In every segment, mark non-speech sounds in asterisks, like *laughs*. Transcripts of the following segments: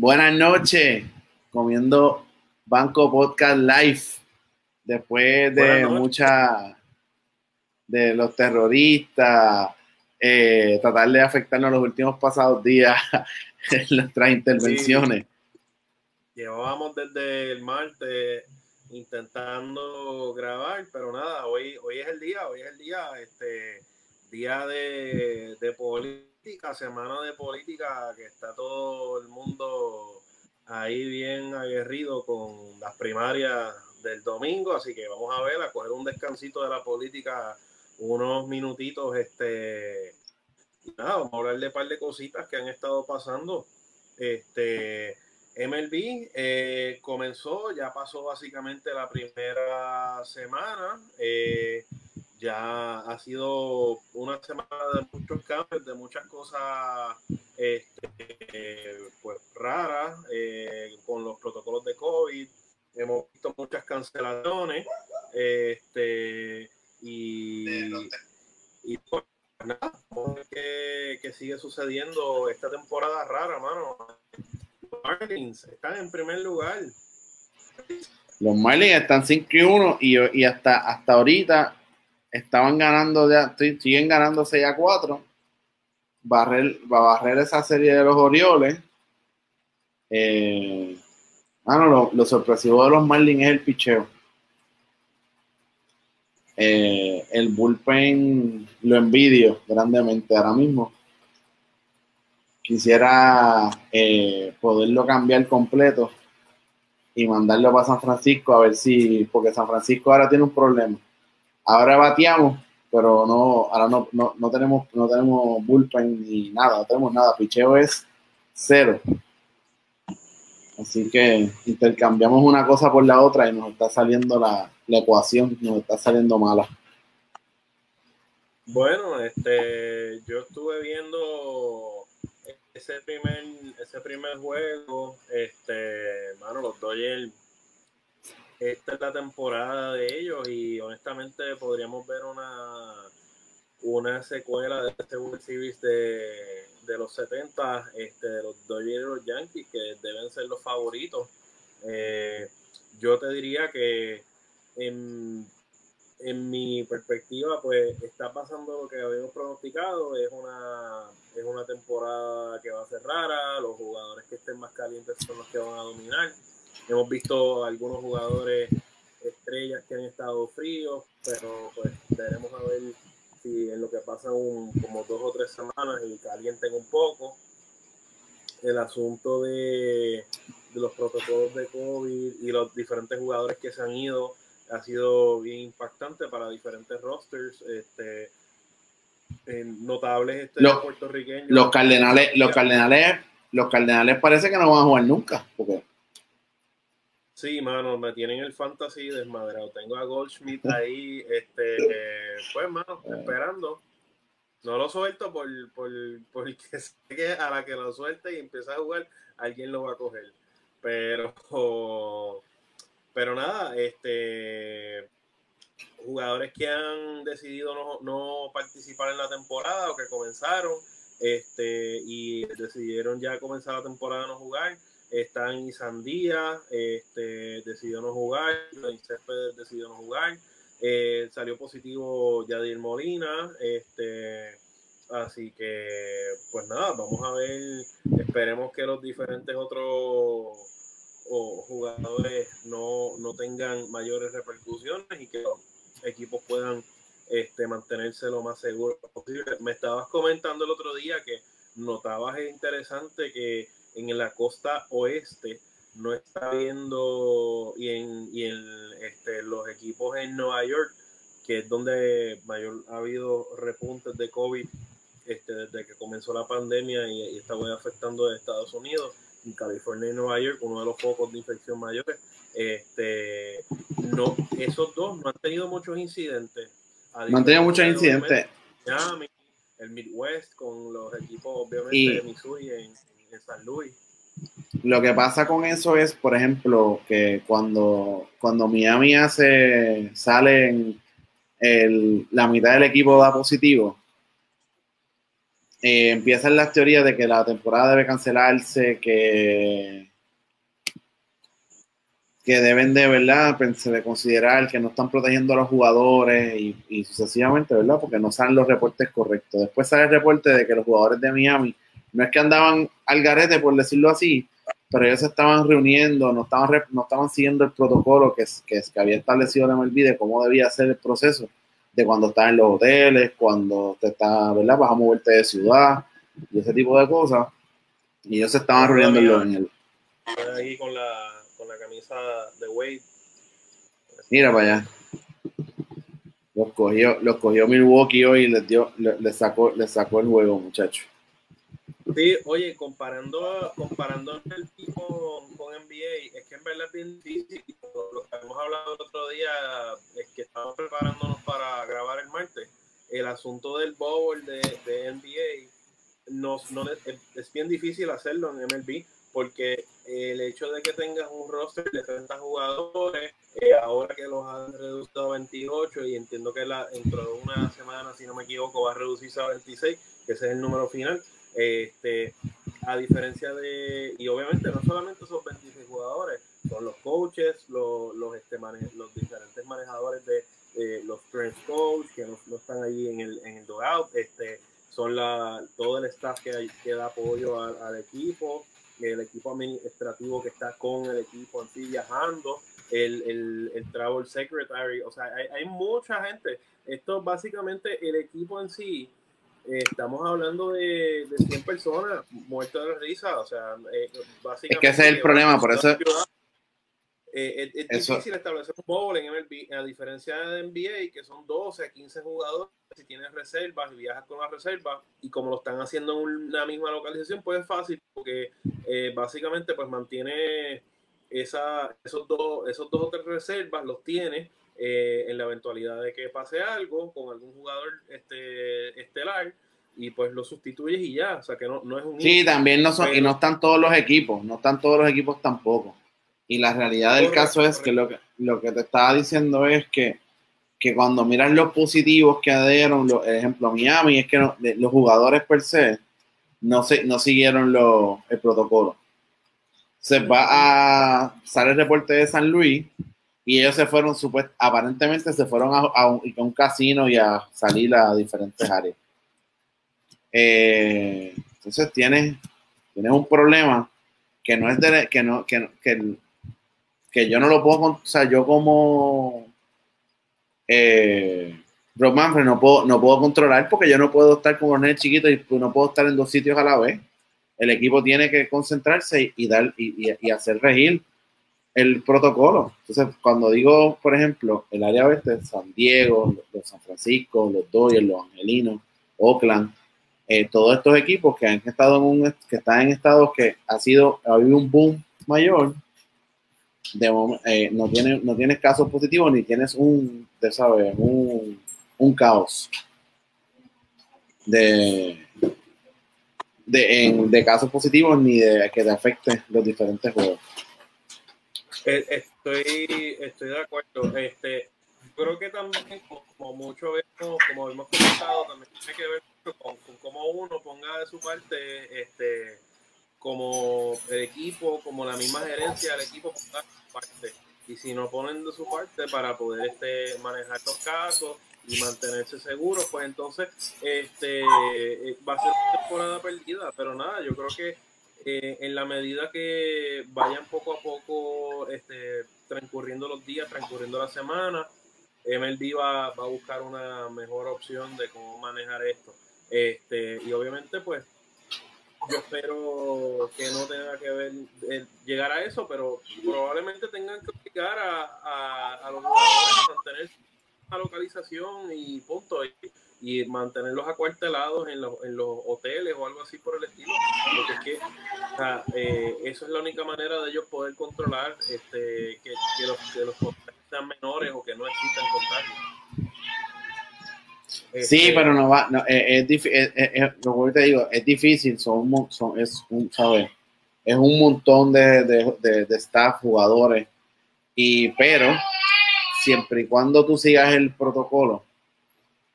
Buenas noches, comiendo Banco Podcast Live. Después de mucha de los terroristas, eh, tratar de afectarnos los últimos pasados días *laughs* en nuestras intervenciones. Llevábamos desde el martes intentando grabar, pero nada, hoy, hoy es el día, hoy es el día, este día de, semana de política, que está todo el mundo ahí bien aguerrido con las primarias del domingo, así que vamos a ver, a coger un descansito de la política unos minutitos, este, nada, vamos a hablar de un par de cositas que han estado pasando. Este, MLB eh, comenzó, ya pasó básicamente la primera semana. Eh, ya ha sido una semana de muchos cambios, de muchas cosas este, pues, raras eh, con los protocolos de COVID. Hemos visto muchas cancelaciones. Este, y, y pues, nada, que, que sigue sucediendo esta temporada rara, mano Marlins están en primer lugar. Los Marlins están 5 y 1 y, hasta, hasta ahorita estaban ganando, ya, siguen ganando 6 a 4. Barrer, va a barrer esa serie de los Orioles. Eh, ah, lo, sorpresivo de los Marlins es el picheo. Eh, el bullpen lo envidio grandemente ahora mismo quisiera eh, poderlo cambiar completo y mandarlo para San Francisco a ver si, porque San Francisco ahora tiene un problema. Ahora bateamos, pero no, ahora no, no, tenemos, no tenemos bullpen ni nada, no tenemos nada. Picheo es cero. Así que intercambiamos una cosa por la otra y nos está saliendo la, la ecuación, nos está saliendo mala. Bueno, este, yo estuve viendo ese primer, ese primer juego, este, mano, los Dodgers, esta es la temporada de ellos y honestamente podríamos ver una, una secuela de este World Series de, de los 70, este, de los Dodgers y los Yankees, que deben ser los favoritos. Eh, yo te diría que en en mi perspectiva, pues está pasando lo que habíamos pronosticado. Es una, es una temporada que va a ser rara. Los jugadores que estén más calientes son los que van a dominar. Hemos visto algunos jugadores estrellas que han estado fríos, pero pues veremos a ver si en lo que pasa un, como dos o tres semanas y calienten un poco. El asunto de, de los protocolos de COVID y los diferentes jugadores que se han ido ha sido bien impactante para diferentes rosters. Este, notables este, los, puertorriqueños. Los cardenales, los cardenales, los cardenales parece que no van a jugar nunca. Porque... Sí, mano, me tienen el fantasy desmadrado. Tengo a Goldschmidt *laughs* ahí, este, pues, mano, eh. esperando. No lo suelto por, por, porque *laughs* sé que a la que lo suelte y empiece a jugar, alguien lo va a coger. Pero *laughs* pero nada, este jugadores que han decidido no, participar en la temporada o que comenzaron este, y decidieron ya comenzar la temporada a no jugar. Están Isandía, este, decidió no jugar, decidió no jugar. Eh, salió positivo Yadir Molina, este, Así que, pues nada, vamos a ver, esperemos que los diferentes otros jugadores no, no tengan mayores repercusiones y que los equipos puedan este, mantenerse lo más seguro posible. Me estabas comentando el otro día que notabas interesante que en la costa oeste no está viendo y en, y en este, los equipos en Nueva York, que es donde mayor ha habido repuntes de COVID este, desde que comenzó la pandemia y, y está afectando a Estados Unidos, en California y Nueva York, uno de los focos de infección mayores. Este, no, esos dos no han tenido muchos incidentes. No han tenido muchos incidentes. Miami, el Midwest, con los equipos, obviamente, de Missouri en, en San Luis. Lo que pasa con eso es, por ejemplo, que cuando, cuando Miami hace, sale el, la mitad del equipo da positivo, eh, empiezan las teorías de que la temporada debe cancelarse, que, que deben de, ¿verdad? de considerar que no están protegiendo a los jugadores y, y, sucesivamente, ¿verdad? Porque no salen los reportes correctos. Después sale el reporte de que los jugadores de Miami no es que andaban al garete, por decirlo así, pero ellos se estaban reuniendo, no estaban, no estaban siguiendo el protocolo que, que, que había establecido la MLB de cómo debía ser el proceso de cuando estás en los hoteles, cuando te está, ¿verdad? Vas a moverte de ciudad y ese tipo de cosas. Y ellos se estaban reuniendo en el... Ahí con la, con la camisa de Wade. Mira para allá. Los cogió, los cogió Milwaukee hoy y les dio, les, sacó, les sacó el juego, muchachos. Sí, oye, comparando, comparando el tipo con NBA, es que en verdad es bien difícil. Lo que hemos hablado el otro día es que estamos preparándonos para grabar el martes. El asunto del bowl de, NBA no, es, bien difícil hacerlo en MLB porque el hecho de que tengas un roster de 30 jugadores, eh, ahora que los han reducido a 28 y entiendo que la, dentro de una semana, si no me equivoco, va a reducirse a 26, que ese es el número final este, a diferencia de, y obviamente no solamente son 26 jugadores, son los coaches, los, los, este, los diferentes manejadores de los strength coach que no, están allí en el, en el dugout, este, son la, todo el staff que, que da apoyo al, equipo, el equipo administrativo que está con el equipo en sí viajando, el, el, el travel secretary, o sea, hay, hay mucha gente. Esto básicamente el equipo en sí eh, estamos hablando de, de 100 personas muertas de risa, o sea, eh, básicamente... Es que ese es el problema, por eso... Eh, es, difícil establecer un bowl en MLB, a diferencia de NBA, que son 12 15 jugadores, si tienes reservas y viajas con las reservas, y como lo están haciendo en una misma localización, pues es fácil, porque básicamente pues mantiene esa, esos, dos, esos dos o tres reservas, los tiene eh, en la eventualidad de que pase algo con algún jugador este, estelar y pues lo sustituyes y ya, o sea que no, no es un... Sí, también no son, y no están todos los equipos, no están todos los equipos tampoco. Y la realidad del caso es que lo, que lo que te estaba diciendo es que, que cuando miras los positivos que dieron, lo, ejemplo Miami, es que los jugadores per se no, se, no siguieron lo, el protocolo. Se va a sale el reporte de San Luis y ellos se fueron, aparentemente se fueron a, un, casino y a salir a diferentes áreas. Eh, entonces tienes, tienes un problema que no es de, que no, que, que, yo no lo puedo, o sea, yo como eh, Rob no puedo, no puedo controlar porque yo no puedo estar como un chiquito y no puedo estar en dos sitios a la vez. El equipo tiene que concentrarse y, dar y, y hacer regir el protocolo. Entonces, cuando digo, por ejemplo, el área oeste, San Diego, los San Francisco, los Dodgers, los Angelinos, Oakland, eh, todos estos equipos que han estado en un, que están en estados que ha sido, ha habido un boom mayor, eh, no, tiene, no tienes casos positivos ni tienes un, de sabes, un, un caos de, de, de casos positivos ni de que te afecte los diferentes juegos. Eh, estoy, estoy de acuerdo. Este, creo que también, como mucho vemos, como hemos comentado, también tiene que ver con, cómo uno ponga de su parte, este, como el equipo, como la misma gerencia del equipo ponga de su parte. Y si no ponen de su parte para poder este, manejar los casos y mantenerse seguros, pues entonces este, va a ser una temporada perdida. Pero nada, yo creo que eh, en la medida que vayan poco a poco este, transcurriendo los días, transcurriendo la semana, MLB va, a buscar una mejor opción de cómo manejar esto. Este, y obviamente, pues, yo espero que no tenga que ver eh, llegar a eso, pero probablemente tengan que obligar a, a, a los jugadores a mantener la localización y punto. Y, y mantenerlos acuartelados en los, en los hoteles o algo así por el estilo. Porque es que eh, eso es la única manera de ellos poder controlar este, que, que los, que los sean menores o que no existan contagios. sí, Este, pero no va, no, es, es, es- es- es- lo que te digo, es difícil, son, es un, ¿sabes? Es un montón de, de, de, de staff, jugadores, y pero siempre y cuando tú sigas el protocolo,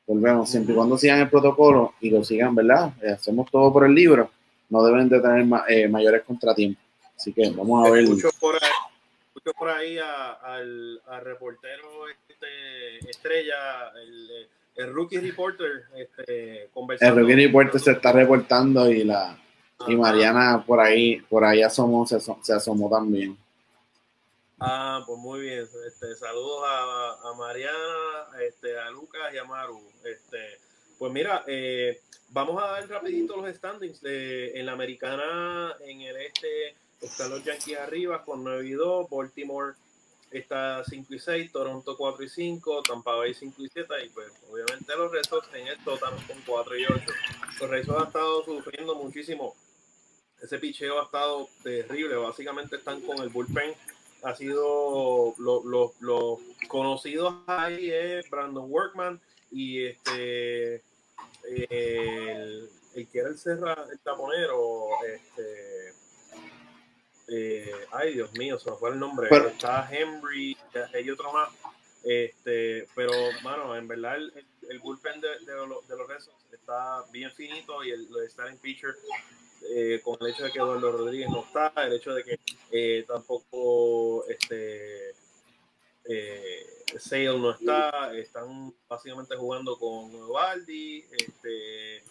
volvemos, siempre y cuando sigan el protocolo y lo sigan, ¿verdad? Eh, hacemos todo por el libro, no deben de tener ma- eh, mayores contratiempos. Así que vamos a ver. escucho por ahí, escucho por ahí a- al, al reportero este, estrella, el, el rookie reporter, este, El conversando. Rookie Report se está reportando y la y. Mariana por ahí, por ahí asomó, se, asom- se asomó también. Ah, pues muy bien. Este, saludos a, a Mariana, este, a Lucas y a Maru. Este, pues mira, eh, vamos a dar rapidito los standings. De, en la americana, en el este, están los Yankees arriba con 9 y 2, Baltimore está 5 y 6, Toronto 4 y 5, Tampa Bay 5 y 7 y pues obviamente los Red Sox en el total con 4 y 8. Los Red Sox han estado sufriendo muchísimo. Ese picheo ha estado terrible. Básicamente están con el bullpen ha sido los lo, lo conocidos ahí es Brandon Workman y este el, el que era el Serra el taponero este eh, ay Dios mío se me fue el nombre Pero- está Henry hay otro más este pero mano en verdad el, bullpen de, de, los- de los Red Sox está bien finito y el, el starting pitcher eh, con el hecho de que Eduardo Rodríguez no está, el hecho de que eh, tampoco este eh, Sale no está, están básicamente jugando con Valdi, este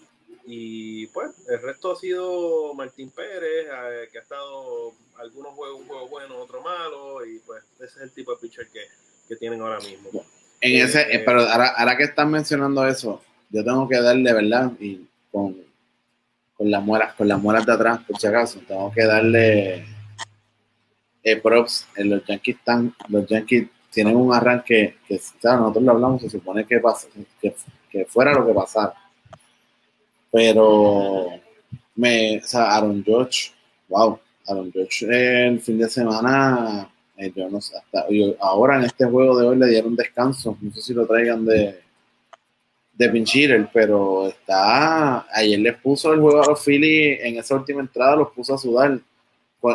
y pues el resto ha sido Martín Pérez, eh, que ha estado algunos juegos, un juego bueno, otro malo, y pues ese es el tipo de pitcher que, que tienen ahora mismo. En ese, Eh, pero ahora, ahora que están mencionando eso, yo tengo que darle, ¿verdad? Y con, con las muelas, con las muelas de atrás, por si acaso, tengo que darle eh, props. En los Yankees están, los Yankees tienen un arranque que, nosotros lo hablamos, se supone que, pasa, que, que fuera lo que pasara. Pero me, o sea, Aaron George, wow, Aaron George eh, el fin de semana, eh, yo no sé, hasta yo- ahora en este juego de hoy le dieron descanso, no sé si lo traigan de de Pinchirer, pero está, ayer les puso el juego a los Phillies en esa última entrada, los puso a sudar,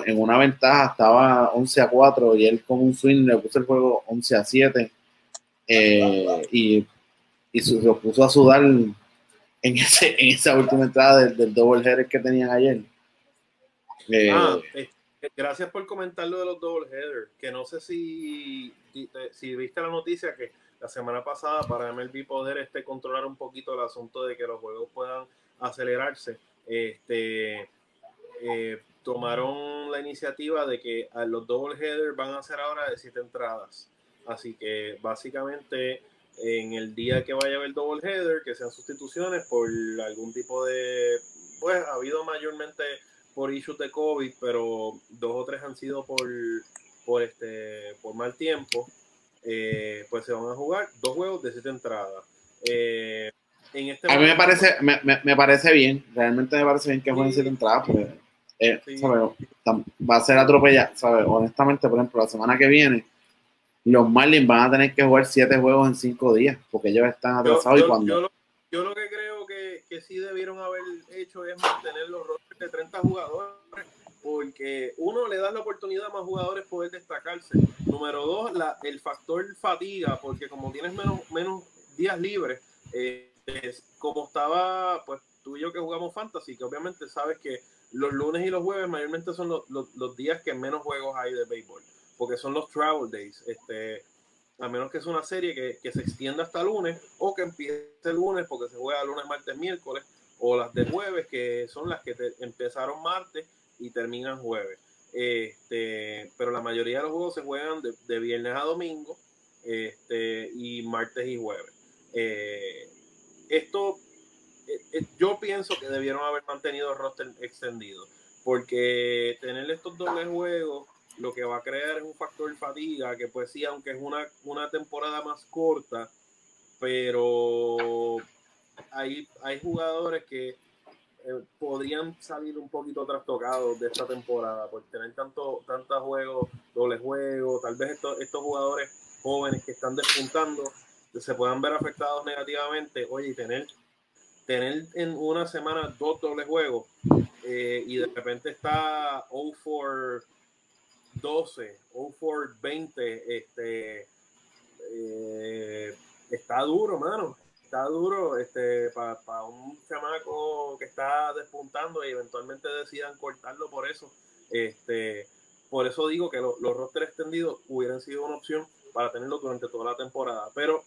en una ventaja estaba 11 a 4 y él con un swing le puso el juego 11 a 7 eh, y, y los puso a sudar en, ese, en esa última entrada del, double header que tenían ayer. Eh, Ah, eh, gracias por comentar lo de los double header, que no sé si, si viste la noticia que la semana pasada para MLB poder este, controlar un poquito el asunto de que los juegos puedan acelerarse, este, eh, tomaron la iniciativa de que a los double header van a ser ahora de siete entradas. Así que básicamente en el día que vaya a haber double header, que sean sustituciones por algún tipo de, pues ha habido mayormente por issues de COVID, pero dos o tres han sido por, este, por mal tiempo, eh, pues se van a jugar dos juegos de siete entradas. Eh, en este a mí me parece, me, me- me parece bien, realmente me parece bien que jueguen Sí. siete entradas, porque eh, va a ser atropellado, ¿sabes? Honestamente, por ejemplo, la semana que viene, los Marlins van a tener que jugar siete juegos en cinco días, porque ellos están atrasados yo- y cuando... yo lo, yo lo que creo que, que sí debieron haber hecho es mantener los rosters de 30 jugadores, porque uno le da la oportunidad a más jugadores poder destacarse. Número dos, la, el factor fatiga, porque como tienes menos, menos días libres, eh, es como estaba, pues tú y yo que jugamos fantasy, que obviamente sabes que los lunes y los jueves mayormente son los, los- los días que menos juegos hay de béisbol, porque son los travel days. Este, a menos que sea una serie que, que se extienda hasta lunes o que empiece el lunes porque se juega lunes, martes, miércoles, o las de jueves, que son las que empezaron martes y terminan jueves. Este, pero la mayoría de los juegos se juegan de, viernes a domingo este, y martes y jueves. Eh, esto, eh, eh, yo pienso que debieron haber mantenido el roster extendido, porque tener estos dobles juegos lo que va a crear es un factor de fatiga, que pues sí, aunque es una, una temporada más corta, pero hay, hay jugadores que eh, podrían salir un poquito trastocados de esta temporada por tener tanto tantos juegos, doble juego, tal vez estos, estos jugadores jóvenes que están despuntando se puedan ver afectados negativamente, oye, tener, tener en una semana dos dobles juegos eh, y de repente está 0 for 12, 0 for 20, este, eh, está duro, mano está duro este, para un chamaco que está despuntando y eventualmente decidan cortarlo por eso. Este, por eso digo que los rosters extendidos hubieran sido una opción para tenerlo durante toda la temporada. Pero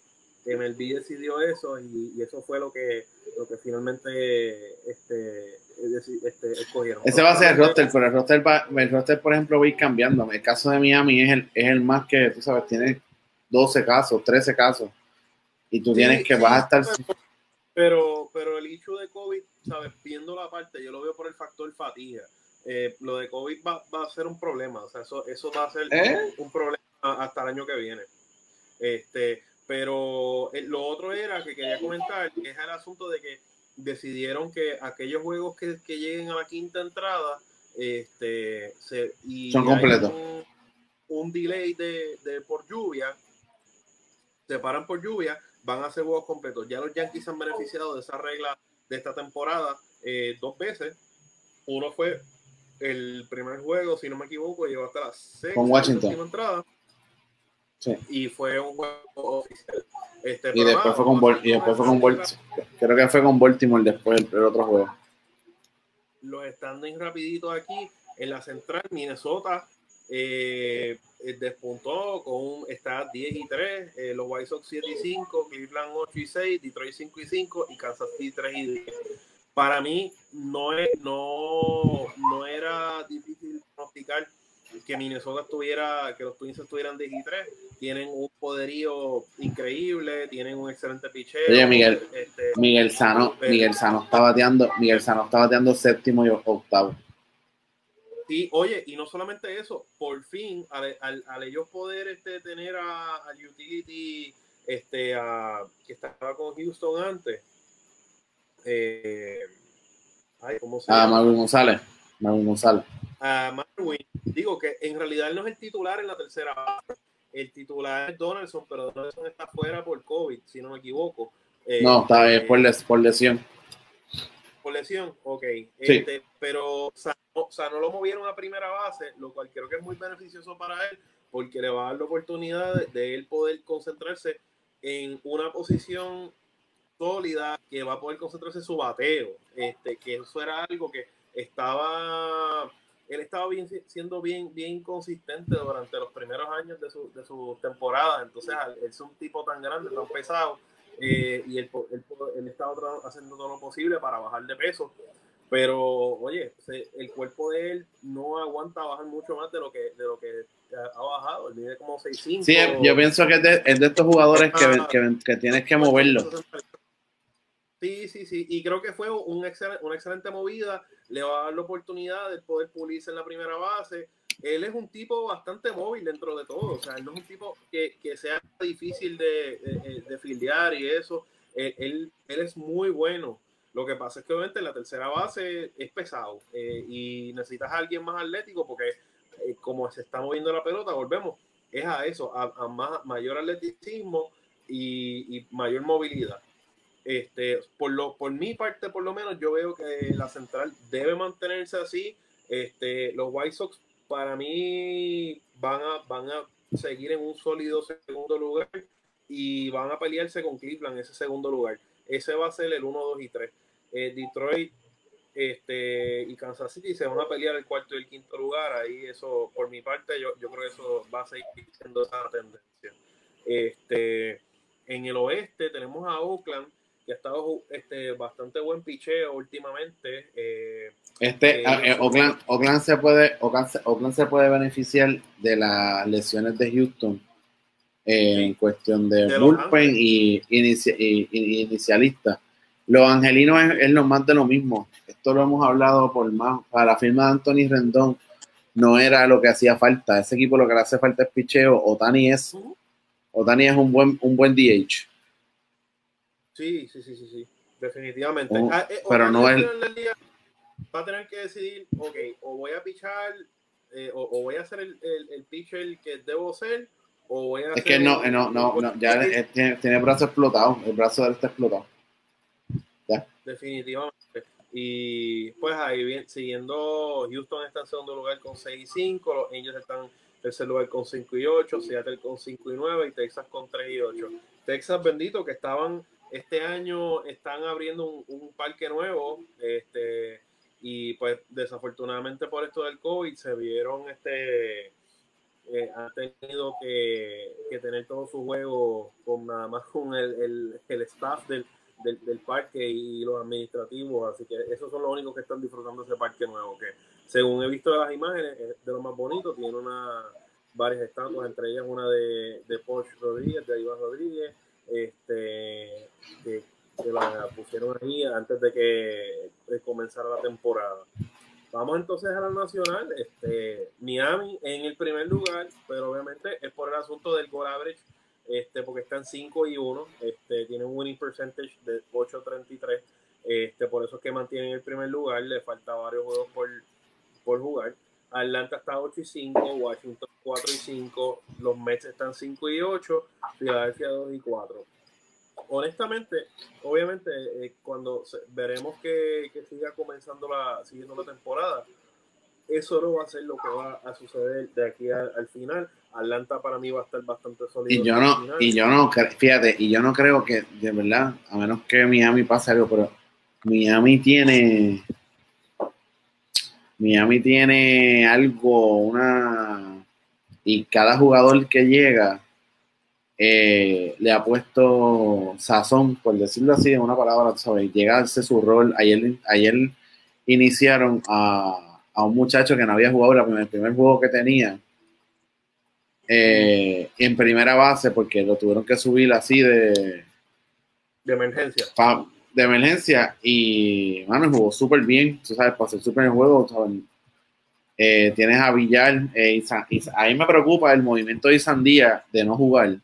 MLB decidió eso y, eso fue lo que, lo que finalmente este, este, escogieron. Ese va a ser el roster, pero el roster, el roster, por ejemplo, va a ir cambiando. El caso de Miami es el, es el más que, tú sabes, tiene 12 casos, 13 casos y tú tienes que vas a estar... Pero, pero el hecho de COVID, ¿sabes? Viendo la parte, yo lo veo por el factor fatiga. Eh, lo de COVID va, va, a ser un problema, o sea, eso, eso va a ser ¿Eh? un problema hasta el año que viene. Este, pero eh, lo otro era que quería comentar, que es el asunto de que decidieron que aquellos juegos que, que lleguen a la quinta entrada, este, se, y son completos. Un, un, delay de, de por lluvia, se paran por lluvia, van a ser juegos completos. Ya los Yankees han beneficiado de esa regla de esta temporada eh, dos veces. Uno fue el primer juego, si no me equivoco, llegó hasta la sexta con Washington. entrada. Sí. Y fue un juego oficial. Este, y, después fue con y después fue con Baltimore. Creo que fue con Baltimore después el, otro juego. Los standings rapiditos aquí en la central, Minnesota eh, eh, despuntó con un, está 10 y 3, eh, los White Sox 7 y 5, Cleveland 8 y 6, Detroit 5 y 5 y Kansas City 3 y 10. Para mí no, es, no, no era difícil pronosticar que Minnesota estuviera, que los Twins estuvieran 10 y 3, tienen un poderío increíble, tienen un excelente picheo. Oye, Miguel, este, Miguel Sano, Miguel Sano está bateando, Miguel Sano está bateando séptimo y octavo. Y oye, y no solamente eso, por fin, al, al, ellos poder este, tener a, al utility este, a, que estaba con Houston antes, eh, ay, ¿cómo se llama? Marvin González. Marvin González. A Marvin, digo que en realidad no es el titular en la tercera base. El titular es Donaldson, pero Donaldson está fuera por COVID, si no me equivoco. no, está bien, por, les, por lesión. Por lesión, ok. Este, pero o sea, no lo movieron a primera base, lo cual creo que es muy beneficioso para él, porque le va a dar la oportunidad de, él poder concentrarse en una posición sólida que va a poder concentrarse en su bateo. Este, que eso era algo que estaba, él estaba bien, siendo bien, bien consistente durante los primeros años de su, de su temporada. Entonces, él es un tipo tan grande, tan pesado, eh, y él, él, él, estaba haciendo todo lo posible para bajar de peso. Pero, oye, el cuerpo de él no aguanta bajar mucho más de lo que, de lo que ha bajado. Él mide como 6'5". Sí, yo pienso que es de, es de estos jugadores que, que, que, tienes que moverlo. Sí, sí, sí. Y creo que fue un una excelente movida. Le va a dar la oportunidad de poder pulirse en la primera base. Él es un tipo bastante móvil dentro de todo. O sea, él no es un tipo que, que sea difícil de, de, de, fildear y eso. él, él es muy bueno lo que pasa es que obviamente la tercera base es pesado eh, y necesitas a alguien más atlético porque eh, como se está moviendo la pelota, volvemos, es a eso, a, más, mayor atleticismo y, mayor movilidad. Este, por, lo, por mi parte, por lo menos, yo veo que la central debe mantenerse así. Este, los White Sox para mí van a, van a seguir en un sólido segundo lugar y van a pelearse con Cleveland en ese segundo lugar. Ese va a ser el 1, 2 y 3. Eh, Detroit este, y Kansas City se van a pelear el cuarto y el quinto lugar. Ahí eso, por mi parte, yo, yo creo que eso va a seguir siendo esa tendencia. Este, en el oeste tenemos a Oakland, que ha estado este, bastante buen picheo últimamente. Eh, este, ah, eh, Oakland, se puede, Oakland, se puede beneficiar de las lesiones de Houston eh, en cuestión de, bullpen y, inicialista. Los angelinos es, es, lo más de lo mismo. Esto lo hemos hablado por más. Para la firma de Anthony Rendón no era lo que hacía falta. Ese equipo lo que le hace falta es picheo. Otani es, Otani es un buen, un buen DH. Sí, sí, sí, sí, sí. Definitivamente. Oh, ah, eh, pero no es. Va a tener que decidir, ok, o voy a pichar, eh, o, voy a hacer el, el, pitcher que debo ser, o voy a. Es que no, no, no, no, ya tiene, tiene, el brazo explotado, el brazo de él está explotado. Definitivamente. Y pues ahí bien, siguiendo, Houston está en segundo lugar con 6 y 5, los Angels están en tercer lugar con 5 y 8, Seattle con 5 y 9 y Texas con 3 y 8. Texas bendito que estaban este año están abriendo un, parque nuevo este y pues desafortunadamente por esto del COVID se vieron este eh, han tenido que, tener todos sus juegos con nada más con el, el staff del, del, parque y los administrativos, así que esos son los únicos que están disfrutando ese parque nuevo, que según he visto de las imágenes, es de lo más bonito, tiene una varias estatuas, entre ellas una de, de Porsche Rodríguez, de Iván Rodríguez, este, que, la pusieron ahí antes de que comenzara la temporada. Vamos entonces a la nacional, este, Miami en el primer lugar, pero obviamente es por el asunto del goal average este, porque están 5 y 1, este, tienen un winning percentage de 8.33, este, por eso es que mantienen el primer lugar, le falta varios juegos por, por jugar. Atlanta está 8 y 5, Washington 4 y 5, los Mets están 5 y 8, Philadelphia 2 y 4. Honestamente, obviamente, eh, cuando veremos que, que, siga comenzando la, siguiendo la temporada, eso no va a ser lo que va a suceder de aquí al final. Atlanta para mí va a estar bastante sólido. Y yo no, y yo no, fíjate, y yo no creo que, de verdad, a menos que Miami pase algo, pero Miami tiene, Miami tiene algo, una, y cada jugador que llega eh, le ha puesto sazón, por decirlo así, en una palabra, ¿sabes? Llega a su rol. Ayer, ayer iniciaron a a un muchacho que no había jugado el primer juego que tenía eh, en primera base porque lo tuvieron que subir así de de emergencia. de emergencia y mano jugó súper bien tú sabes para hacer súper el juego eh, tienes a Villar eh, y, ahí me preocupa el movimiento de Sandía de no jugar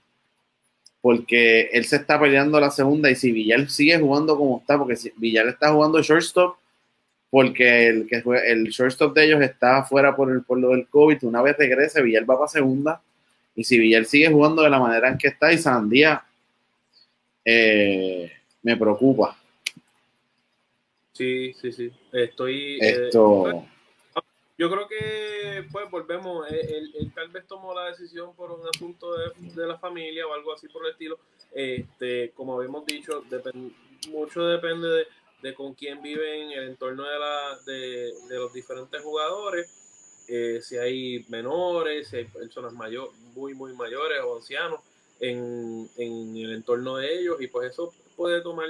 porque él se está peleando la segunda y si Villar sigue jugando como está porque si Villar está jugando shortstop porque el, que el shortstop de ellos está fuera por, el, por lo del COVID. Una vez regrese, Villar va para segunda. Y si Villar sigue jugando de la manera en que está, y Sandía eh, me preocupa. Sí, sí, sí. Estoy. Eh, Esto. yo creo que, pues, volvemos. Eh, él, tal vez tomó la decisión por un asunto de, de, la familia o algo así por el estilo. Este, como habíamos dicho, mucho depende de de con quién viven, el entorno de, la, de, los diferentes jugadores, eh, si hay menores, si hay personas mayores, muy, muy mayores o ancianos en, el entorno de ellos, y pues eso puede tomar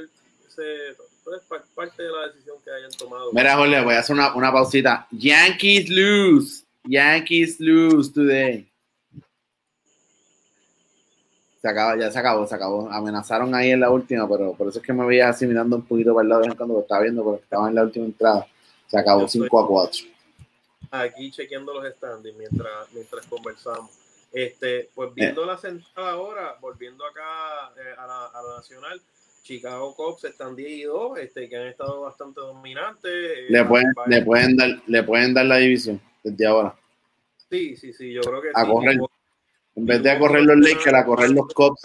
pues, parte de la decisión que hayan tomado. Mira, Jorge, voy a hacer una, una pausita. Yankees lose. Yankees lose today se acaba, ya se acabó, se acabó. Amenazaron ahí en la última, pero por eso es que me veía así mirando un poquito para el lado de cuando lo estaba viendo, porque estaba en la última entrada. Se acabó 5 a 4. Aquí chequeando los standings mientras, mientras conversamos. Este, pues viendo la sentada ahora, volviendo acá eh, a, la, a, la, nacional, Chicago Cubs están 10 y 2, este, que han estado bastante dominantes. Eh, le, pueden, le, pueden dar, le pueden dar la división desde ahora. Sí, sí, sí, yo creo que a Correr. En vez de a correr los Lakers, a correr los Cubs.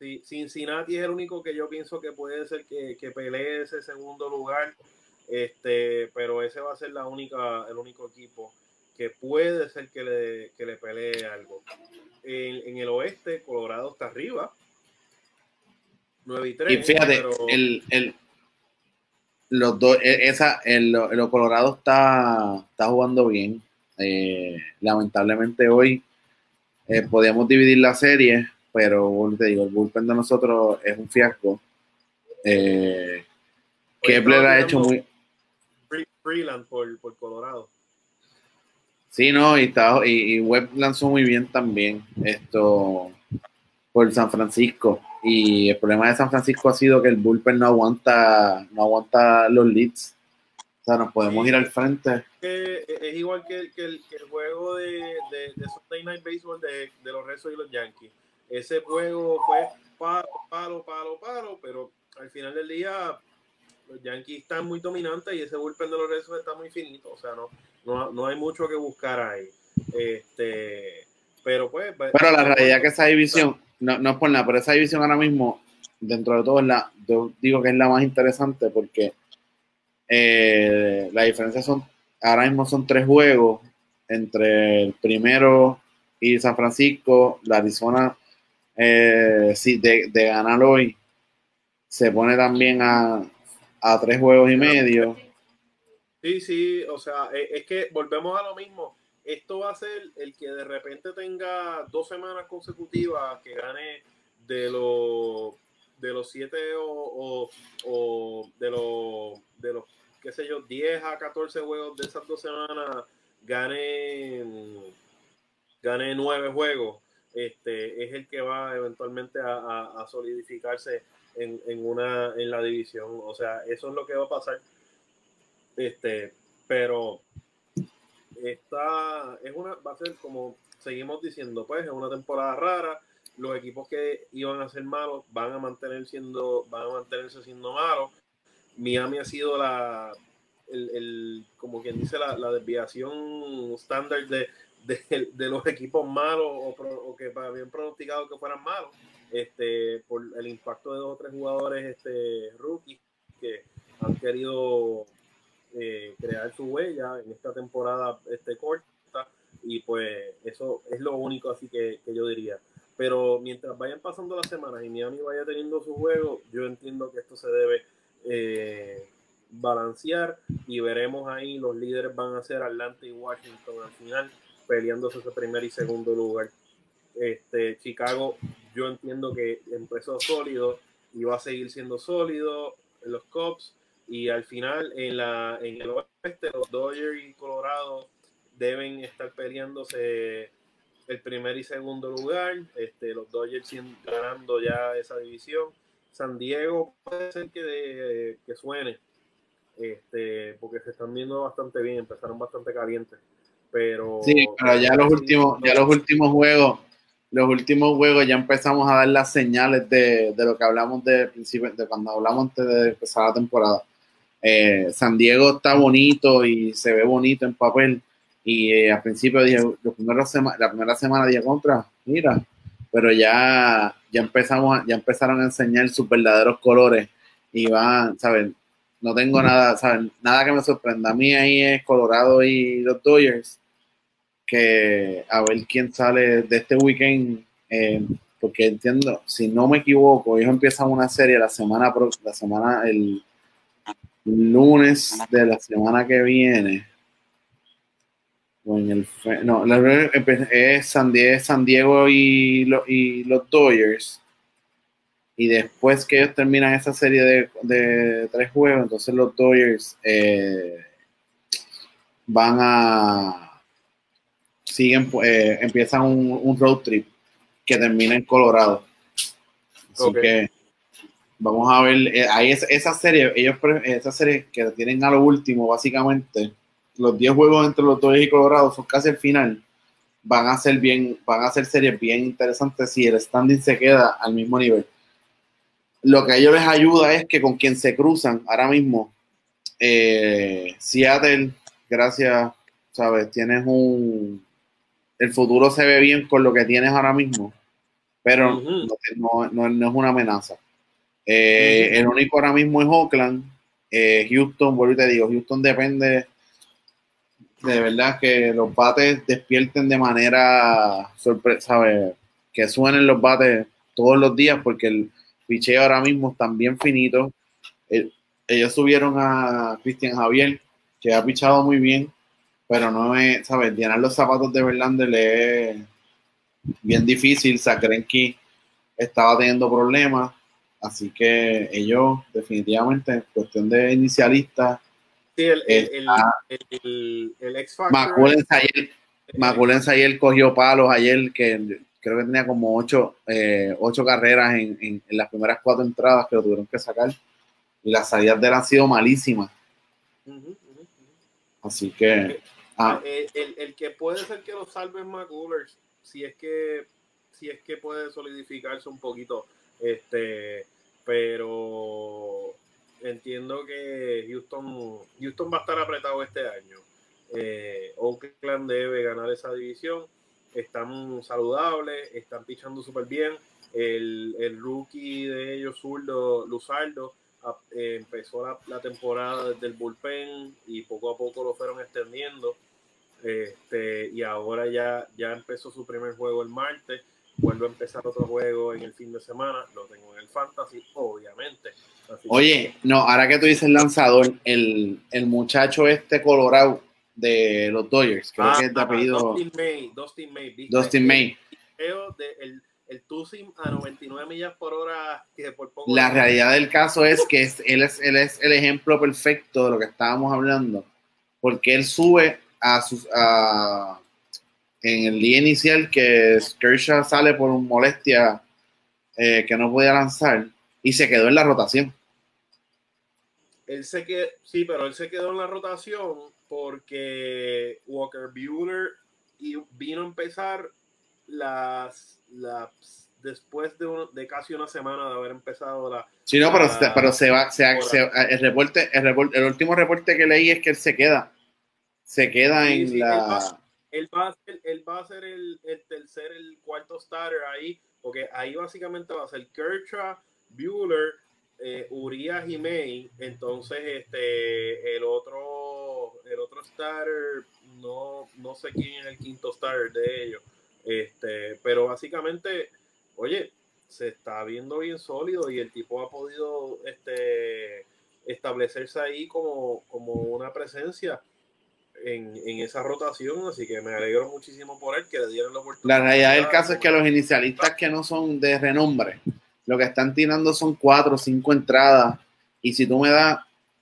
Sí, Cincinnati es el único que yo pienso que puede ser que, que pelee ese segundo lugar. Este, pero ese va a ser la única, el único equipo que puede ser que le, que le pelee algo. En, el oeste, Colorado está arriba. 9 y 3. Y fíjate, el, el, los dos, e, esa, el, el, Colorado está, está jugando bien. Eh, lamentablemente hoy eh, podíamos dividir la serie, pero te digo, el bullpen de nosotros es un fiasco. Eh, Kepler ha hecho muy. Freeland por, por Colorado. Sí, no, y, está, y, Webb lanzó muy bien también esto por San Francisco. Y el problema de San Francisco ha sido que el bullpen no aguanta, no aguanta los leads. O sea, nos podemos ir al frente. Es igual que el, que juego de, de, de, Sunday Night Baseball de, de los Rezos y los Yankees. Ese juego fue palo, palo, palo, palo, pero al final del día los Yankees están muy dominantes y ese bullpen de los Rezos está muy finito. O sea, no, no, no hay mucho que buscar ahí. Este, pero pues. Pero la realidad es que esa división, no, no es por nada, pero esa división ahora mismo, dentro de todo, es la, yo digo que es la más interesante porque eh, la diferencia son, ahora mismo son tres juegos entre el primero y San Francisco, la Arizona, eh, sí, de, ganar hoy, se pone también a, a tres juegos y medio. Sí, sí, o sea, e, es que volvemos a lo mismo. Esto va a ser el que de repente tenga dos semanas consecutivas que gane de los de los siete o, de los de los qué sé yo 10 a 14 juegos de esas dos semanas gane gane nueve juegos este es el que va eventualmente a, solidificarse en, en, una en la división o sea eso es lo que va a pasar este, pero esta es una, va a ser como seguimos diciendo, pues es una temporada rara. Los equipos que iban a ser malos van a mantener siendo, van a mantenerse siendo malos. Miami ha sido la, el, como quien dice, la, desviación estándar de, de, los equipos malos o, o que habían pronosticado que fueran malos, este, por el impacto de dos o tres jugadores este, rookies que han querido eh, crear su huella en esta temporada este, corta y pues eso es lo único así que, yo diría. Pero mientras vayan pasando las semanas y Miami vaya teniendo su juego, yo entiendo que esto se debe eh, balancear y veremos ahí los líderes van a ser Atlanta y Washington al final peleándose ese primer y segundo lugar. Este, Chicago, yo entiendo que empezó sólido y va a seguir siendo sólido. Los Cubs y al final, en, la, en el oeste, los Dodgers y Colorado deben estar peleándose el primer y segundo lugar. Este, los Dodgers ganando ya esa división. San Diego puede ser que, que suene, este, porque se están viendo bastante bien, empezaron bastante calientes. Pero, sí, pero ya los últimos, ya los últimos juegos, los últimos juegos ya empezamos a dar las señales de, de lo que hablamos de principio, de cuando hablamos antes de empezar la temporada. Eh, San Diego está bonito y se ve bonito en papel. Y eh, al principio dije, la primera semana dije contra, mira, pero ya, ya empezamos, ya empezaron a enseñar sus verdaderos colores y van, ¿saben? No tengo nada, ¿saben? Nada que me sorprenda. A mí ahí es Colorado y los Dodgers, que a ver quién sale de este weekend, eh, porque entiendo, si no me equivoco, ellos empiezan una serie la semana, la semana, el lunes de la semana que viene. O en el, no, es San Diego, San Diego y, y los Dodgers. Y después que ellos terminan esa serie de, tres juegos, entonces los Dodgers eh, van a. siguen, eh, empiezan un, road trip que termina en Colorado. Así que Vamos a ver, eh, ahí es, esa serie, ellos esa serie que tienen a lo último, básicamente, los 10 juegos entre los dos y Colorado son casi el final. Van a ser bien, van a ser series bien interesantes si el standing se queda al mismo nivel. Lo que a ellos les ayuda es que con quien se cruzan ahora mismo, eh, Seattle, gracias, sabes, tienes un, el futuro se ve bien con lo que tienes ahora mismo, pero no es una amenaza. Eh, el único ahora mismo es Oakland. Eh, Houston, vuelvo y te digo, Houston depende de verdad que los bates despierten de manera sorpresa, que suenen los bates todos los días porque el picheo ahora mismo está bien finito. ellos subieron a Cristian Javier, que ha pichado muy bien, pero no es, ¿sabes? Llenar los zapatos de Verlander es bien difícil. Sakrenki estaba teniendo problemas, así que ellos definitivamente en cuestión de inicialistas, Sí, el, el, el, el, X Factor. Ayer, ayer cogió palos ayer que creo que tenía como ocho, eh, ocho carreras en, en- en las primeras cuatro entradas que lo tuvieron que sacar y las salidas de él han sido malísimas, así que ah, Eh, el, el que puede ser que lo salve es McCullers, si es que si es que puede solidificarse un poquito, este, pero entiendo que Houston, Houston va a estar apretado este año. Eh, Oakland debe ganar esa división. Están saludables, están pichando súper bien. El, el rookie de ellos, zurdo, Luzardo, eh, empezó la, la temporada desde el bullpen y poco a poco lo fueron extendiendo. Este, y ahora ya, ya empezó su primer juego el martes. Vuelve a empezar otro juego en el fin de semana. Lo tengo en el Fantasy, obviamente. Así que- Oye, no, ahora que tú dices lanzador, el, el muchacho este colorado de los Dodgers, creo Ah, que es de ajá, apellido Dustin May. Dustin May. ¿viste? Dustin May. El el, Tusim a 99 millas por hora que por poco La realidad del caso es que es- él, es, él es el ejemplo perfecto de lo que estábamos hablando, porque él sube a sus a- en el día inicial que Kershaw sale por molestia eh, que no podía lanzar y se quedó en la rotación. Él se quedó, sí, pero él se quedó en la rotación porque Walker Buehler vino a empezar las, las después de, un- de casi una semana de haber empezado la Sí, no, pero, se- pero se va, se, se- el reporte, el reporte, el último reporte que leí es que él se queda, se queda Sí, en sí, la, él va a ser, él va a ser el, el tercer, el cuarto starter ahí, porque ahí básicamente va a ser Kershaw, Bueller, eh, Urias y May. Entonces, este, el otro, el otro starter, no, no sé quién es el quinto starter de ellos. Este, pero básicamente, oye, se está viendo bien sólido y el tipo ha podido este, establecerse ahí como, como una presencia en, en esa rotación, así que me alegro muchísimo por él que le dieron la oportunidad. la realidad del caso es que los inicialistas que no son de renombre, lo que están tirando son cuatro o cinco entradas, y si tú me das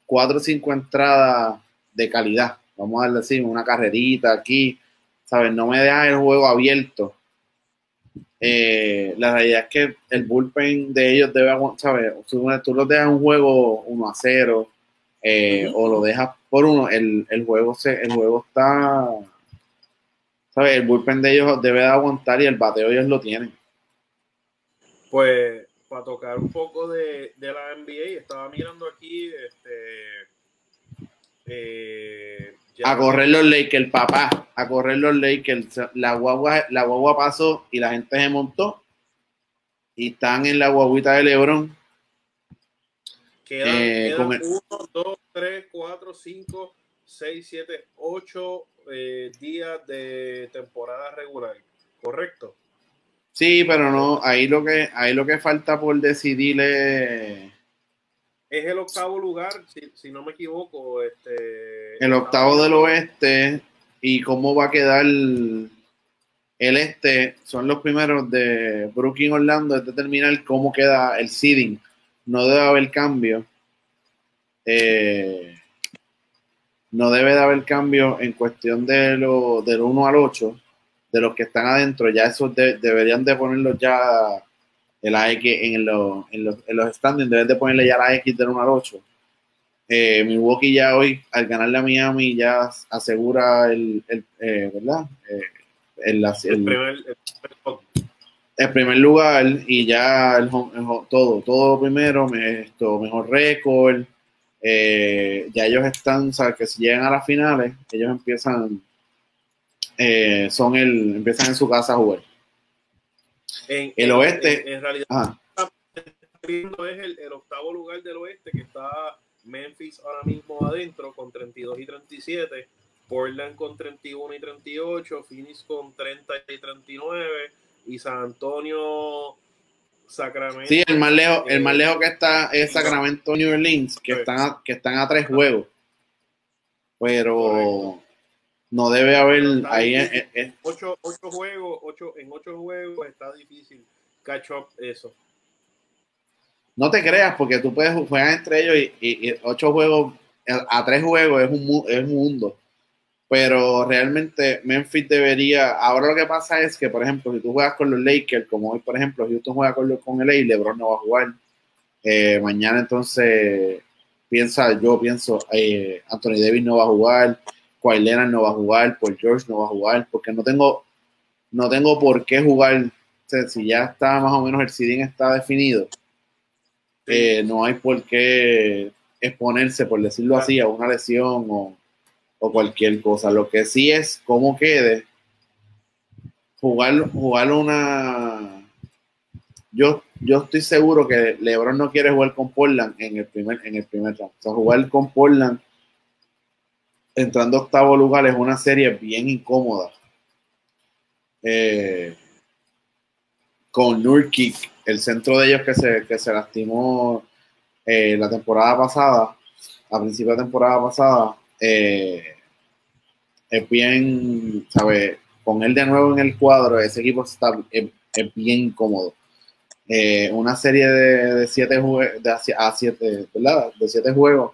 cuatro o cinco entradas de calidad, vamos a decir, una carrerita aquí, ¿sabes? No me dejas el juego abierto. Eh, la realidad es que el bullpen de ellos debe ¿sabes? Tú, tú los dejas un juego 1 a 0 eh, o lo dejas por uno, el, el juego se, el juego está, ¿sabes? El bullpen de ellos debe de aguantar y el bateo ellos lo tienen. Pues para tocar un poco de, de la NBA, estaba mirando aquí este eh, A correr los Lakers, papá, a correr los Lakers. La guagua, la guagua pasó y la gente se montó y están en la guaguita de Lebron. Quedan, eh, quedan el- 1, 2, 3, 4, 5, 6, 7, 8 eh, días de temporada regular, ¿correcto? Sí, pero no, ahí lo que, ahí lo que falta por decidir es el octavo lugar, si, si no me equivoco. Este, el octavo del oeste y cómo va a quedar el este. Son los primeros de Brooklyn Orlando, es determinar cómo queda el seeding. No debe haber cambio. Eh, no debe de haber cambio en cuestión de lo, del 1 al 8, de los que están adentro. Ya esos de- deberían de ponerlos ya en la X en, los- en los, en los standings, deben de ponerle ya la X del 1 al 8. Eh, Milwaukee ya hoy, al ganarle a Miami, ya asegura el, el eh, ¿verdad? Eh, el- el el- primer, el el primer lugar y ya el, el todo, todo primero, me- esto, mejor récord. eh, ya ellos están, sabes que si llegan a las finales, ellos empiezan, eh, son el, empiezan en su casa a jugar. en, El oeste. En, en realidad, Ajá. es el, el octavo lugar del oeste que está Memphis ahora mismo adentro con 32 y 37, Portland con 31 y 38, Phoenix con 30 y 39 y San Antonio, Sacramento. Sí, el más lejos, el más eh, lejos que está es Sacramento New Orleans, que Sí. están a, que están a tres juegos. Pero no debe haber está ahí eh, eh, ocho, ocho juegos, ocho, en ocho juegos está difícil catch up eso. No te creas, porque tú puedes jugar entre ellos y, ocho juegos, a tres juegos es un, es un mundo. Pero realmente Memphis debería. Ahora lo que pasa es que, por ejemplo, si tú juegas con los Lakers, como hoy, por ejemplo, Houston juega con, con el y LeBron no va a jugar. Eh, mañana, entonces, piensa, yo pienso, eh, Anthony Davis no va a jugar, Kawhi Leonard no va a jugar, Paul George no va a jugar, porque no tengo, no tengo por qué jugar. si ya está más o menos el seeding está definido, eh, no hay por qué exponerse, por decirlo así, a una lesión o, cualquier cosa. Lo que sí es cómo quede jugar, jugar una. Yo, yo estoy seguro que LeBron no quiere jugar con Portland en el primer, en el primer round. O sea, jugar con Portland entrando a octavo lugar es una serie bien incómoda. Eh, con Nurkic, el centro de ellos que se, que se lastimó eh, la temporada pasada, a principio de temporada pasada, eh, es bien, ¿sabes? Con él de nuevo en el cuadro, ese equipo está, es, bien incómodo. una serie de, siete juegos, de, a siete, ¿verdad? De siete juegos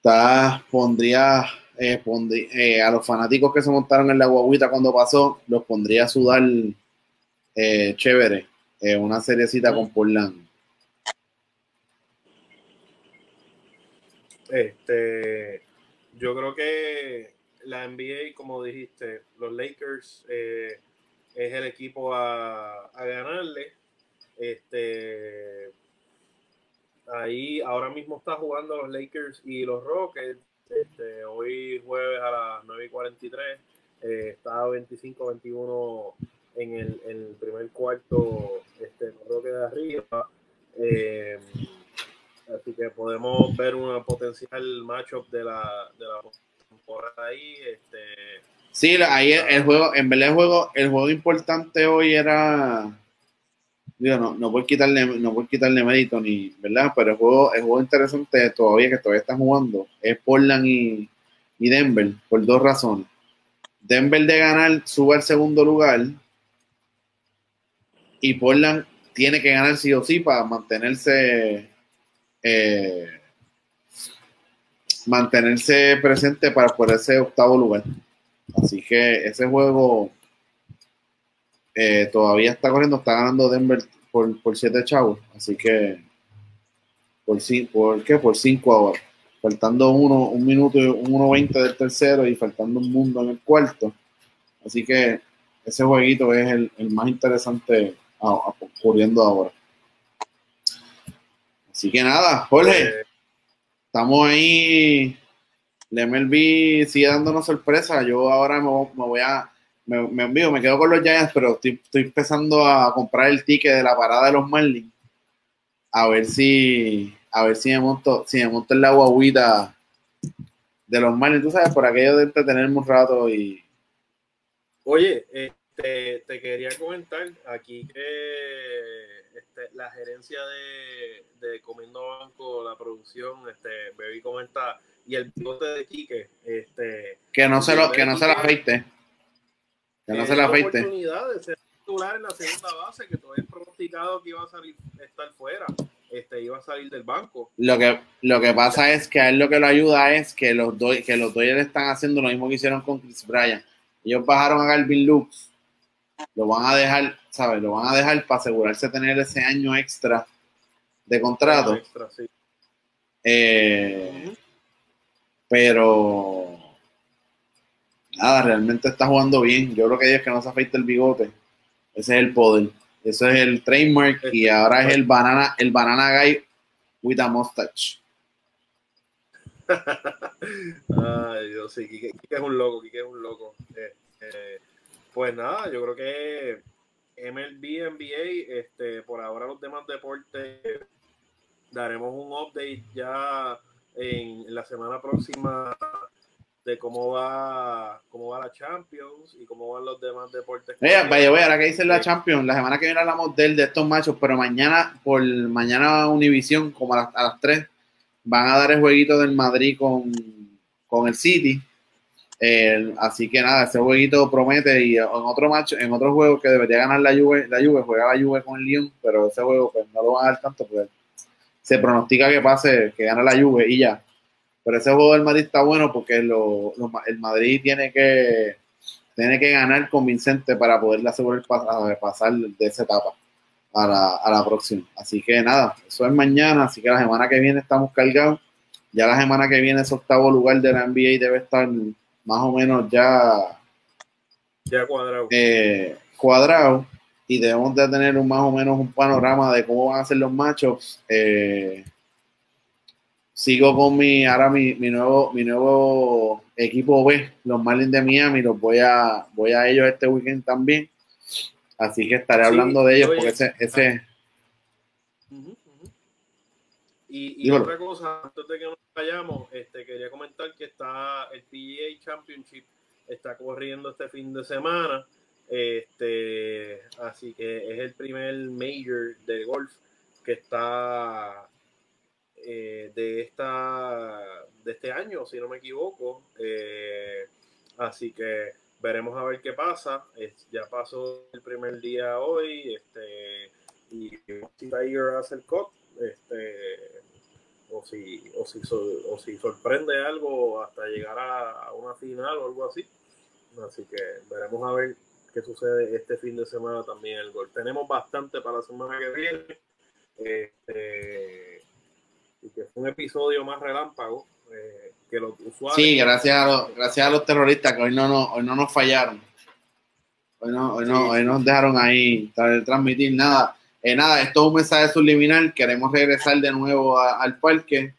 está, pondría, eh, eh, a los fanáticos que se montaron en la guaguita cuando pasó, los pondría a sudar eh, chévere, una seriecita con Portland. Este, yo creo que la NBA, como dijiste, los Lakers es el equipo a, a ganarle. Este, ahí ahora mismo está jugando los Lakers y los Rockets. Este, hoy jueves a las 9 y 43 eh, está 25-21 en el, primer cuarto este, los Rockets de arriba. Eh, así que podemos ver una potencial matchup de la, de la temporada ahí. Este, sí, ahí el, juego, en verdad el juego, el juego importante hoy era no, no puedes quitarle, no puedes quitarle mérito ni, ¿verdad? Pero el juego, el juego interesante todavía que todavía están jugando es Portland y, Denver por dos razones. Denver de ganar sube al segundo lugar y Portland tiene que ganar sí o sí para mantenerse eh, mantenerse presente para por ese octavo lugar. Así que ese juego eh, todavía está corriendo, está ganando Denver por, por siete chavos, así que por, por qué? Por cinco ahora. Faltando uno, un minuto y uno veinte del tercero y faltando un mundo en el cuarto. Así que ese jueguito es el, más interesante ocurriendo ahora. Así que nada, Jorge, eh. estamos ahí. La MLB sigue dándonos sorpresa. Yo ahora me voy a me, me envío, me quedo con los Giants, pero estoy, empezando a comprar el ticket de la parada de los Marlins. A ver si, a ver si me monto, si me monto en la guaguita de los Marlins, tú sabes, por aquello de entretenerme un rato y. Oye, este, te quería comentar aquí que este, la gerencia de, de Comiendo Banco, la producción, este, Baby comenta, y el pilote de Quique, este. Que no se lo, que no se la afeite que no se la oportunidad de ser titular en la segunda base, que todavía es pronosticado que iba a salir, estar fuera, este, iba a salir del banco. Lo que, lo que pasa es que a él lo que lo ayuda es que los, do, que los Dodgers están haciendo lo mismo que hicieron con Chris Bryant. Ellos bajaron a Galvin Lux, lo van a dejar, ¿sabes? Lo van a dejar para asegurarse de tener ese año extra de contrato. Extra, sí. eh, Pero nada, realmente está jugando bien. Yo lo que digo es que no se afeite el bigote. Ese es el poder. Ese es el trademark y ahora es el banana, el banana guy with a mustache. *laughs* Ay, Dios, sí, Kike, es un loco, Kike es un loco. Eh, eh, pues nada, yo creo que MLB, NBA, este, por ahora los demás deportes, daremos un update ya en la semana próxima de cómo va cómo va la Champions y cómo van los demás deportes. Vaya, vaya, ahora que dice la Champions, la semana que viene hablamos de, de estos machos, pero mañana, por mañana Univision, como a las, a 3, van a dar el jueguito del Madrid con, con el City. Eh, así que nada, ese jueguito promete y en otro match, en otro juego que debería ganar la Juve, la Juve juega la Juve con el Lyon, pero ese juego pues, no lo van a dar tanto porque se pronostica que pase, que gane la Juve y ya. Pero ese juego del Madrid está bueno porque lo, el Madrid tiene que tiene que ganar convincente para poder asegurar pasar de esa etapa a la, a la próxima. Así que nada, eso es mañana, así que la semana que viene estamos cargados. Ya la semana que viene ese octavo lugar de la NBA debe estar más o menos ya, ya cuadrado. Eh, cuadrado y debemos de tener un, más o menos un panorama de cómo van a ser los matchups. Eh, sigo con mi ahora mi, mi, nuevo mi nuevo equipo B, los Marlins de Miami, los voy a voy a ellos este weekend también. Así que estaré hablando de ellos porque ese, ese... Y, y otra cosa, antes de que nos vayamos, este, quería comentar que está el PGA Championship, está corriendo este fin de semana. Este, así que es el primer major de golf que está eh, de esta de este año, si no me equivoco. Eh, así que veremos a ver qué pasa. ya pasó el primer día hoy, este, y Tiger hace el cut, este, o si, o si, o si sorprende algo hasta llegar a, una final o algo así. Así que veremos a ver qué sucede este fin de semana también el gol. Tenemos bastante para la semana que viene. Este, y que fue un episodio más relámpago eh, que los usuarios. Sí, gracias a, los, gracias a los terroristas que hoy no, no, hoy no nos fallaron. Hoy no, hoy no, hoy nos dejaron ahí transmitir nada. Eh, nada, esto es un mensaje subliminal. Queremos regresar de nuevo al parque.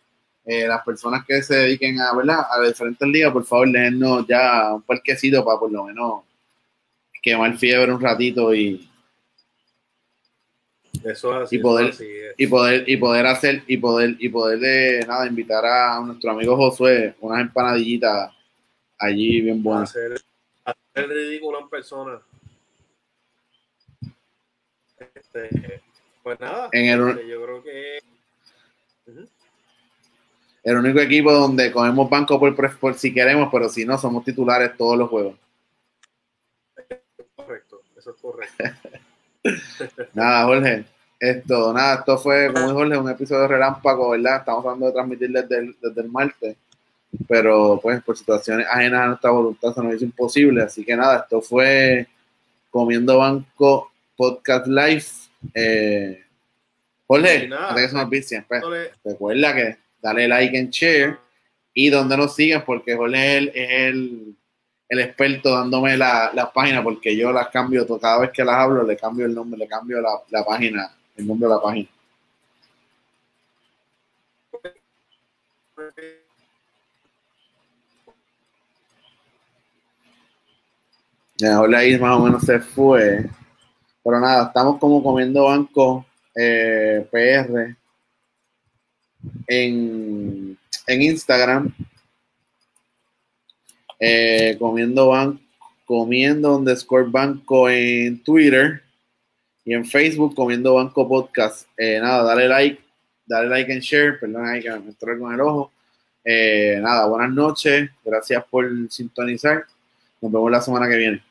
Eh, las personas que se dediquen a, ¿verdad? a diferentes ligas, por favor, déjennos ya un parquecito para por lo menos quemar fiebre un ratito y, eso y poder y poder y poder hacer y poder y poder nada invitar a nuestro amigo Josué unas empanadillitas allí bien buenas hacer, hacer ridículo en persona este, pues nada en el, este, yo creo que el único equipo donde cogemos banco por, por si queremos pero si no somos titulares todos los juegos correcto eso es correcto *laughs* nada, Jorge. Esto, nada, esto fue, como dijo Jorge, un episodio de relámpago, ¿verdad? Estamos hablando de transmitir desde el, desde el martes, pero pues por situaciones ajenas a nuestra voluntad se nos hizo imposible. Así que nada, esto fue Comiendo Banco Podcast Live. Eh, Jorge, antes que se nos recuerda que dale like and share y donde nos siguen, porque Jorge es el el experto dándome la, la página porque yo las cambio, cada vez que las hablo le cambio el nombre, le cambio la, la página, el nombre de la página. Ya, hola ahí más o menos se fue. Pero nada, estamos como comiendo banco eh, PR en, en Instagram eh, comiendo banco, comiendo underscore banco en Twitter y en Facebook comiendo banco podcast. Eh, nada, dale like, dale like and share, perdón ahí que me entré con el ojo. Nada, buenas noches, gracias por sintonizar. Nos vemos la semana que viene.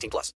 18 plus.